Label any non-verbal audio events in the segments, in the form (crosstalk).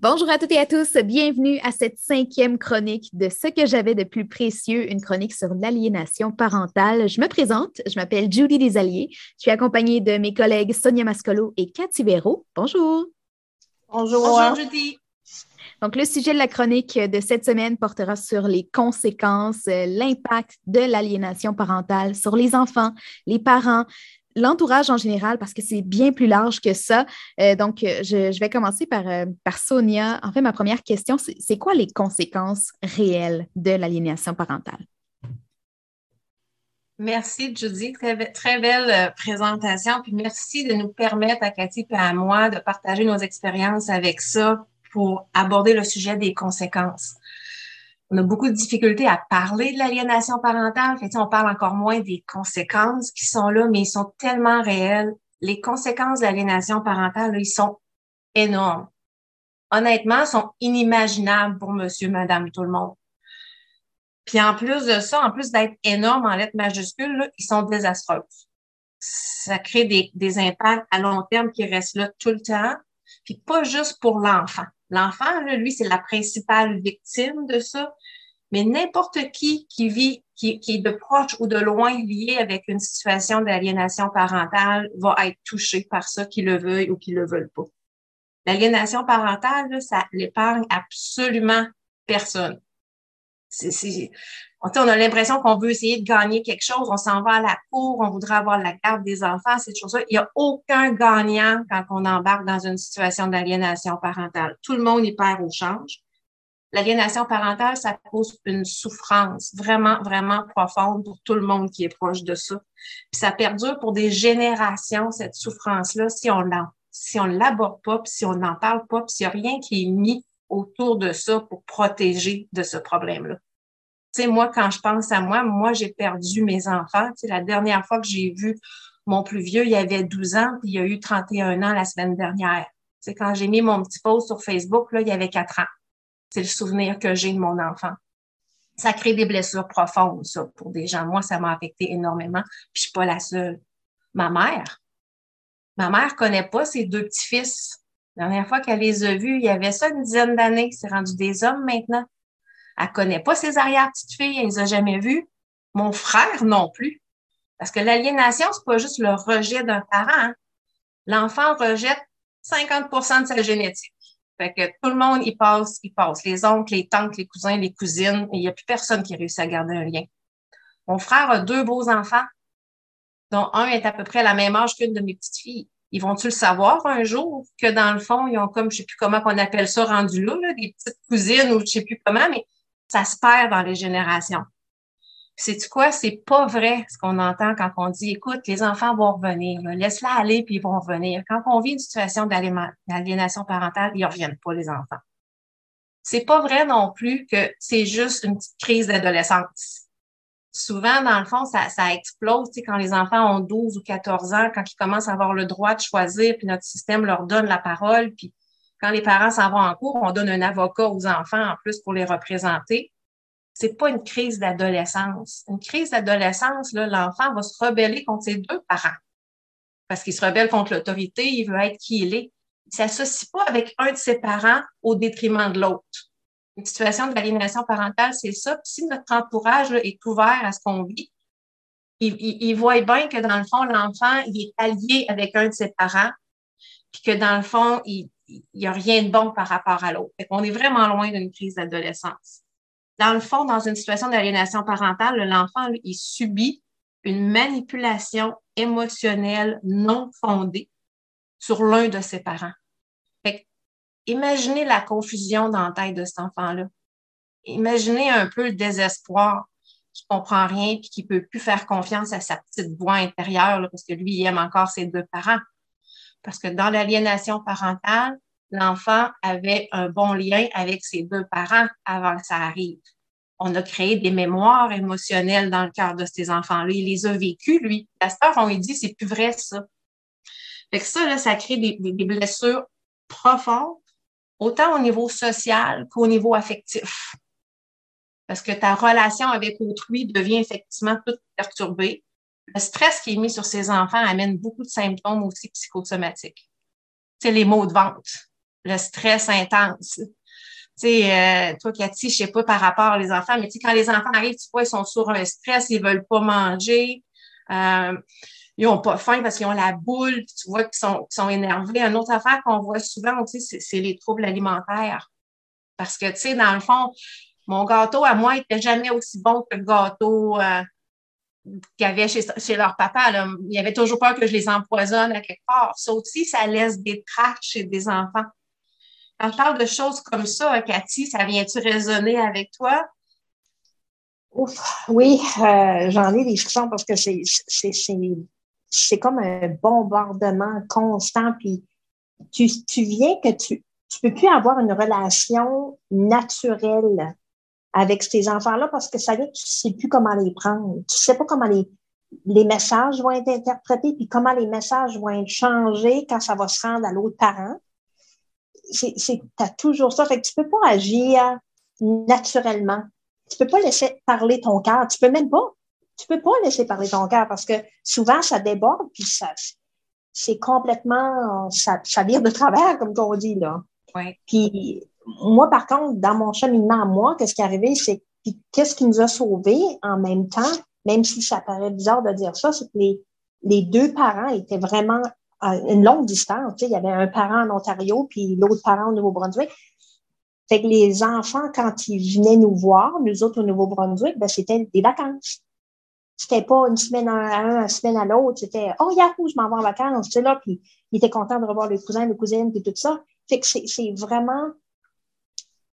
Bonjour à toutes et à tous, bienvenue à cette cinquième chronique de Ce que j'avais de plus précieux, une chronique sur l'aliénation parentale. Je me présente, je m'appelle Judy Desalliés, je suis accompagnée de mes collègues Sonia Mascolo et Cathy Véro. Bonjour. Bonjour. Bonjour Judy. Donc, le sujet de la chronique de cette semaine portera sur les conséquences, l'impact de l'aliénation parentale sur les enfants, les parents, l'entourage en général, parce que c'est bien plus large que ça. Euh, donc, euh, je, vais commencer par, euh, par Sonia. En fait, ma première question, c'est quoi les conséquences réelles de l'aliénation parentale? Merci, Judy. Très, très belle présentation. Puis merci de nous permettre à Cathy et à moi de partager nos expériences avec ça pour aborder le sujet des conséquences on a beaucoup de difficultés à parler de l'aliénation parentale. Fait, on parle encore moins des conséquences qui sont là, mais ils sont tellement réels. Les conséquences de l'aliénation parentale, là, ils sont énormes. Honnêtement, sont inimaginables pour monsieur, madame, tout le monde. Puis en plus de ça, en plus d'être énormes en lettres majuscules, là, ils sont désastreux. Ça crée des, des impacts à long terme qui restent là tout le temps. Puis pas juste pour l'enfant. L'enfant, lui, c'est la principale victime de ça. Mais n'importe qui qui vit, qui, est de proche ou de loin lié avec une situation d'aliénation parentale va être touché par ça, qu'il le veuille ou qu'il le veuille pas. L'aliénation parentale, ça l'épargne absolument personne. On, a l'impression qu'on veut essayer de gagner quelque chose, on s'en va à la cour, on voudrait avoir la garde des enfants, cette chose-là. Il n'y a aucun gagnant quand on embarque dans une situation d'aliénation parentale. Tout le monde y perd au change. L'aliénation parentale, ça cause une souffrance vraiment, vraiment profonde pour tout le monde qui est proche de ça. Puis ça perdure pour des générations, cette souffrance-là, si on ne si l'aborde pas, puis si on n'en parle pas, puis s'il n'y a rien qui est mis autour de ça pour protéger de ce problème-là sais, moi, quand je pense à moi, moi, j'ai perdu mes enfants. Tu sais, la dernière fois que j'ai vu mon plus vieux, il avait 12 ans, puis il a eu 31 ans la semaine dernière. Tu quand j'ai mis mon petit post sur Facebook, là, il avait 4 ans. C'est le souvenir que j'ai de mon enfant. Ça crée des blessures profondes, ça, pour des gens. Moi, ça m'a affecté énormément, puis je suis pas la seule. Ma mère, ma mère connaît pas ses deux petits-fils. La dernière fois qu'elle les a vus, il y avait ça une dizaine d'années. C'est rendu des hommes maintenant. Elle connaît pas ses arrière-petites-filles, elle les a jamais vues. Mon frère non plus. Parce que l'aliénation, c'est pas juste le rejet d'un parent. Hein. L'enfant rejette 50% de sa génétique. Fait que tout le monde y passe, y passe. Les oncles, les tantes, les cousins, les cousines. Il n'y a plus personne qui réussit à garder un lien. Mon frère a deux beaux enfants, dont un est à peu près la même âge qu'une de mes petites filles. Ils vont-tu le savoir un jour que dans le fond, ils ont comme, je sais plus comment qu'on appelle ça rendu là, là, des petites cousines ou je sais plus comment, mais ça se perd dans les générations. C'est quoi? C'est pas vrai ce qu'on entend quand on dit, écoute, les enfants vont revenir, laisse-la aller puis ils vont revenir. Quand on vit une situation d'aliénation parentale, ils reviennent pas, les enfants. C'est pas vrai non plus que c'est juste une petite crise d'adolescence. Souvent, dans le fond, ça, ça explose quand les enfants ont 12 ou 14 ans, quand ils commencent à avoir le droit de choisir, puis notre système leur donne la parole, puis quand les parents s'en vont en cours, on donne un avocat aux enfants en plus pour les représenter. C'est pas une crise d'adolescence. Une crise d'adolescence, l'enfant va se rebeller contre ses deux parents. Parce qu'il se rebelle contre l'autorité, il veut être qui il est. Il s'associe pas avec un de ses parents au détriment de l'autre. Une situation d'aliénation parentale, c'est ça. Puis si notre entourage est ouvert à ce qu'on vit, il, voit bien que dans le fond, l'enfant, il est allié avec un de ses parents, puis que dans le fond, il, n'y a rien de bon par rapport à l'autre. On est vraiment loin d'une crise d'adolescence. Dans le fond, dans une situation d'aliénation parentale, l'enfant, il subit une manipulation émotionnelle non fondée sur l'un de ses parents. Imaginez la confusion dans la tête de cet enfant-là. Imaginez un peu le désespoir qui comprend rien et qui peut plus faire confiance à sa petite voix intérieure parce que lui, il aime encore ses deux parents. Parce que dans l'aliénation parentale, l'enfant avait un bon lien avec ses deux parents avant que ça arrive. On a créé des mémoires émotionnelles dans le cœur de ces enfants-là. Il les a vécues, lui. La on lui dit, c'est plus vrai, ça. Fait que ça, là, ça crée des blessures profondes, autant au niveau social qu'au niveau affectif. Parce que ta relation avec autrui devient effectivement toute perturbée. Le stress qui est mis sur ces enfants amène beaucoup de symptômes aussi psychosomatiques. C'est les maux de ventre. le stress intense. Tu sais, euh, toi, Cathy, je sais pas par rapport aux enfants, mais tu sais, quand les enfants arrivent, tu vois, ils sont sur un stress, ils veulent pas manger, euh, ils ont pas faim parce qu'ils ont la boule, tu vois qu'ils sont, sont énervés. Une autre affaire qu'on voit souvent, tu sais, c'est les troubles alimentaires. Parce que, tu sais, dans le fond, mon gâteau à moi était jamais aussi bon que le gâteau euh, qu'il y avait chez, chez leur papa. Il y avait toujours peur que je les empoisonne à quelque part. Ça aussi, ça laisse des traces chez des enfants. Quand je parle de choses comme ça, Cathy, ça vient-tu résonner avec toi? Ouf, oui, euh, j'en ai des frissons parce que c'est, c'est, comme un bombardement constant. Puis tu, tu viens que tu tu peux plus avoir une relation naturelle avec ces enfants-là parce que ça dire que tu sais plus comment les prendre. Tu sais pas comment les, les messages vont être interprétés puis comment les messages vont être changés quand ça va se rendre à l'autre parent c'est, t'as toujours ça. Fait que tu peux pas agir naturellement. Tu peux pas laisser parler ton cœur. Tu peux même pas. Tu peux pas laisser parler ton cœur parce que souvent ça déborde puis ça, c'est complètement, ça, ça vire de travers comme on dit là. Ouais. Puis moi par contre, dans mon cheminement à moi, qu'est-ce qui est arrivé, c'est qu'est-ce qui nous a sauvés en même temps, même si ça paraît bizarre de dire ça, c'est que les, les deux parents étaient vraiment une longue distance. Tu sais, il y avait un parent en Ontario, puis l'autre parent au Nouveau-Brunswick. Fait que les enfants, quand ils venaient nous voir, nous autres au Nouveau-Brunswick, ben, c'était des vacances. C'était pas une semaine à un, une semaine à l'autre. C'était, oh, yahoo, je m'en vais en vacances, tu sais, là, puis ils étaient contents de revoir les cousins, les cousines, puis tout ça. Fait que c'est vraiment,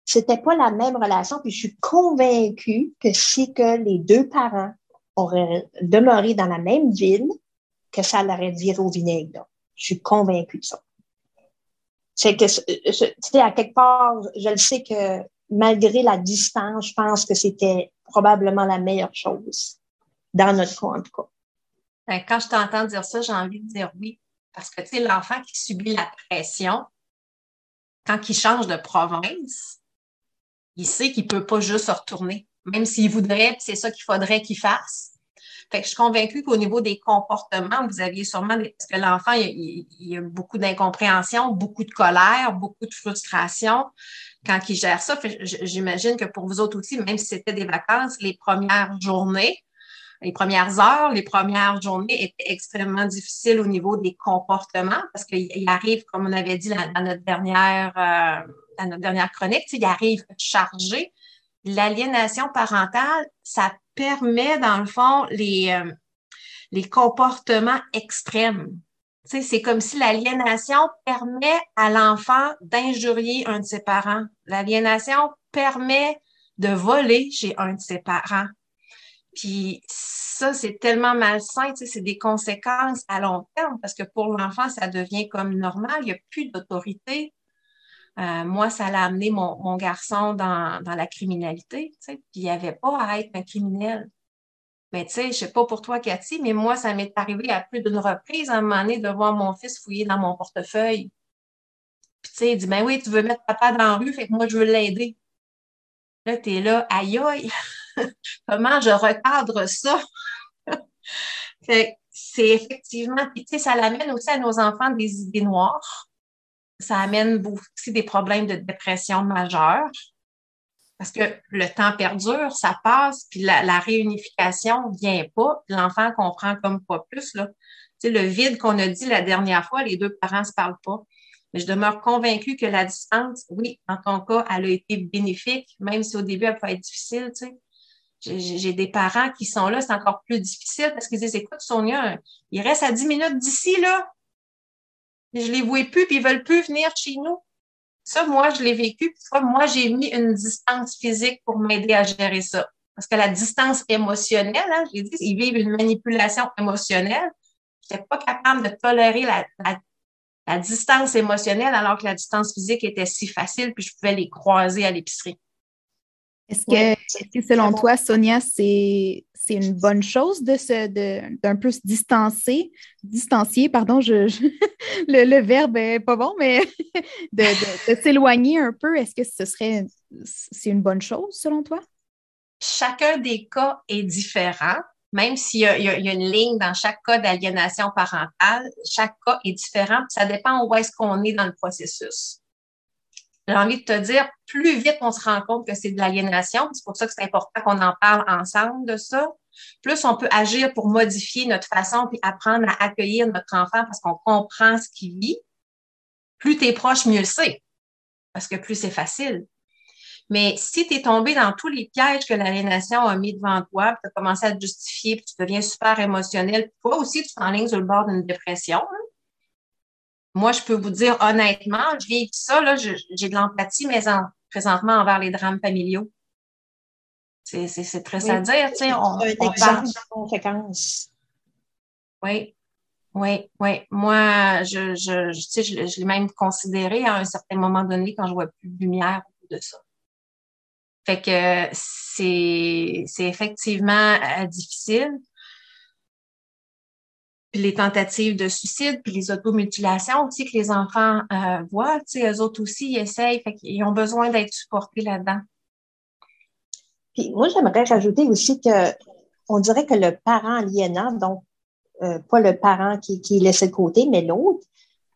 c'était pas la même relation, puis je suis convaincue que si que les deux parents auraient demeuré dans la même ville, que ça l'aurait viré au vinaigre. Là. Je suis convaincue de ça. C'est que, tu sais, à quelque part, je le sais que malgré la distance, je pense que c'était probablement la meilleure chose dans notre cas, en tout cas. Ben, quand je t'entends dire ça, j'ai envie de dire oui. Parce que, tu sais, l'enfant qui subit la pression, quand il change de province, il sait qu'il peut pas juste se retourner. Même s'il voudrait, c'est ça qu'il faudrait qu'il fasse. Fait que je suis convaincue qu'au niveau des comportements, vous aviez sûrement, parce que l'enfant, il, y a beaucoup d'incompréhension, beaucoup de colère, beaucoup de frustration quand il gère ça. J'imagine que pour vous autres aussi, même si c'était des vacances, les premières journées, les premières heures, les premières journées étaient extrêmement difficiles au niveau des comportements parce qu'il arrive, comme on avait dit dans, notre dernière, euh, dans chronique, il arrive chargé. L'aliénation parentale, ça permet, dans le fond, les, euh, comportements extrêmes. C'est comme si l'aliénation permet à l'enfant d'injurier un de ses parents. L'aliénation permet de voler chez un de ses parents. Puis ça, c'est tellement malsain, tu sais, c'est des conséquences à long terme parce que pour l'enfant, ça devient comme normal, il n'y a plus d'autorité. Euh, moi, ça l'a amené mon, mon garçon dans, dans, la criminalité, tu sais, puis il n'y avait pas à être un criminel. Mais tu sais, je sais pas pour toi, Cathy, mais moi, ça m'est arrivé à plus d'une reprise à un moment donné de voir mon fils fouiller dans mon portefeuille. Puis tu sais, il dit, ben oui, tu veux mettre papa dans la rue, fait que moi, je veux l'aider. Là, tu es là, aïe aïe, comment je recadre ça? (laughs) c'est effectivement, puis tu sais, ça l'amène aussi à nos enfants des idées noires ça amène aussi des problèmes de dépression majeure parce que le temps perdure, ça passe, puis la, réunification vient pas, l'enfant comprend comme pas plus. Là. Tu sais, le vide qu'on a dit la dernière fois, les deux parents se parlent pas. Je demeure convaincue que la distance, oui, en ton cas, elle a été bénéfique, même si au début, elle peut être difficile. Tu sais. J'ai des parents qui sont là, c'est encore plus difficile parce qu'ils disent, écoute, Sonia, il reste à 10 minutes d'ici, là je les vois plus, puis ils veulent plus venir chez nous. Ça, moi, je l'ai vécu. Puis, moi, j'ai mis une distance physique pour m'aider à gérer ça. Parce que la distance émotionnelle, hein, j'ai dit, ils vivent une manipulation émotionnelle. Je n'étais pas capable de tolérer la, distance émotionnelle alors que la distance physique était si facile, puis je pouvais les croiser à l'épicerie. Est-ce que, selon toi, Sonia, c'est une bonne chose de se d'un peu se distancer, distancier, pardon, je, (laughs) le, verbe n'est pas bon, mais (laughs) de, s'éloigner un peu, est-ce que ce serait c'est une bonne chose selon toi? Chacun des cas est différent. Même s'il y, a une ligne dans chaque cas d'aliénation parentale, chaque cas est différent. Ça dépend où est-ce qu'on est dans le processus. j'ai envie de te dire, plus vite on se rend compte que c'est de l'aliénation, c'est pour ça que c'est important qu'on en parle ensemble de ça, plus on peut agir pour modifier notre façon puis apprendre à accueillir notre enfant parce qu'on comprend ce qu'il vit, plus tu es proche, mieux c'est. Parce que plus c'est facile. Mais si tu es tombé dans tous les pièges que l'aliénation a mis devant toi, puis tu as commencé à te justifier, puis tu deviens super émotionnel, toi aussi, tu t'enlignes sur le bord d'une dépression. Hein? Moi, je peux vous dire honnêtement, je vis ça, là, j'ai de l'empathie, mais en, présentement envers les drames familiaux. C'est très à dire, tu sais. On, on parle. conséquences. Oui, oui, oui. Moi, je, je, je, je, je l'ai même considéré à un certain moment donné quand je vois plus de lumière de ça. Fait que c'est effectivement euh, difficile. Puis les tentatives de suicide, puis les automutilations aussi que les enfants euh, voient, eux autres aussi, ils essayent, fait qu'ils ont besoin d'être supportés là-dedans. Puis moi, j'aimerais rajouter aussi que on dirait que le parent aliénant, donc euh, pas le parent qui, qui est laissé de côté, mais l'autre,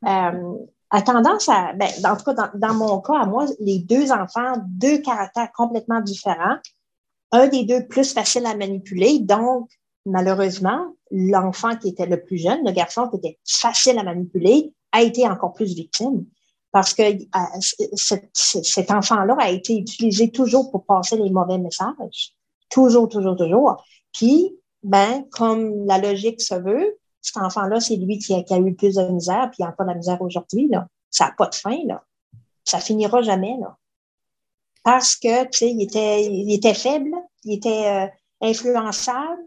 euh, a tendance à, ben, en tout cas, dans, mon cas, à moi, les deux enfants, deux caractères complètement différents, un des deux plus facile à manipuler, donc, malheureusement, l'enfant qui était le plus jeune, le garçon qui était facile à manipuler, a été encore plus victime parce que euh, cet enfant-là a été utilisé toujours pour passer les mauvais messages. Toujours, toujours, toujours. Puis, ben, comme la logique se veut, cet enfant-là, c'est lui qui a, eu le plus de misère, puis il n'a pas de misère aujourd'hui. Ça n'a pas de fin, là. Ça finira jamais, là. Parce que, tu sais, il était, il était faible, il était euh, influençable,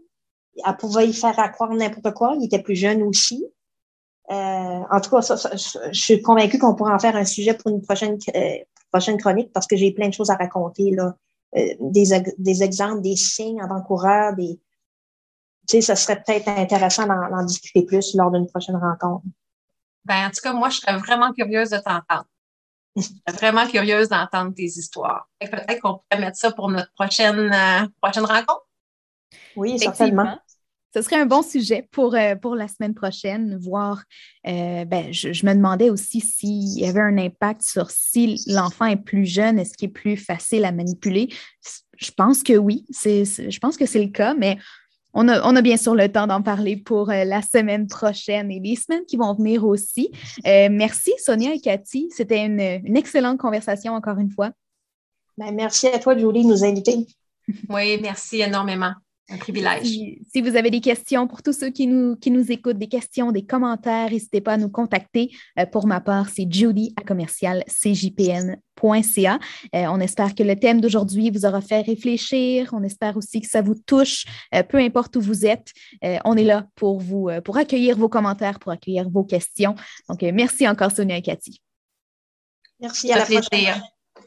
elle pouvait y faire croire n'importe quoi, il était plus jeune aussi. Euh, en tout cas, je, suis convaincue qu'on pourra en faire un sujet pour une prochaine, euh, prochaine chronique parce que j'ai plein de choses à raconter, là. des, des exemples, des signes avant-coureurs, des, tu sais, ça serait peut-être intéressant d'en discuter plus lors d'une prochaine rencontre. Ben, en tout cas, moi, je serais vraiment curieuse de t'entendre. (laughs) Je serais vraiment curieuse d'entendre tes histoires. Peut-être qu'on pourrait mettre ça pour notre prochaine, euh, prochaine rencontre. Oui, certainement. Ce serait un bon sujet pour, euh, pour la semaine prochaine, voir. Euh, ben, je, me demandais aussi s'il y avait un impact sur si l'enfant est plus jeune, est-ce qu'il est plus facile à manipuler? Je pense que oui, c'est, je pense que c'est le cas, mais on a, bien sûr le temps d'en parler pour euh, la semaine prochaine et les semaines qui vont venir aussi. Euh, merci Sonia et Cathy. C'était une, excellente conversation encore une fois. Ben, merci à toi, Julie, de nous inviter. Oui, merci énormément. Un privilège. Si, vous avez des questions pour tous ceux qui nous, qui nous écoutent, des questions, des commentaires, n'hésitez pas à nous contacter. Euh, pour ma part, c'est judy à commercial cjpn.ca. Euh, on espère que le thème d'aujourd'hui vous aura fait réfléchir. On espère aussi que ça vous touche, euh, peu importe où vous êtes. on est là pour vous, pour accueillir vos commentaires, pour accueillir vos questions. Donc, merci encore, Sonia et Cathy. Merci, à la prochaine.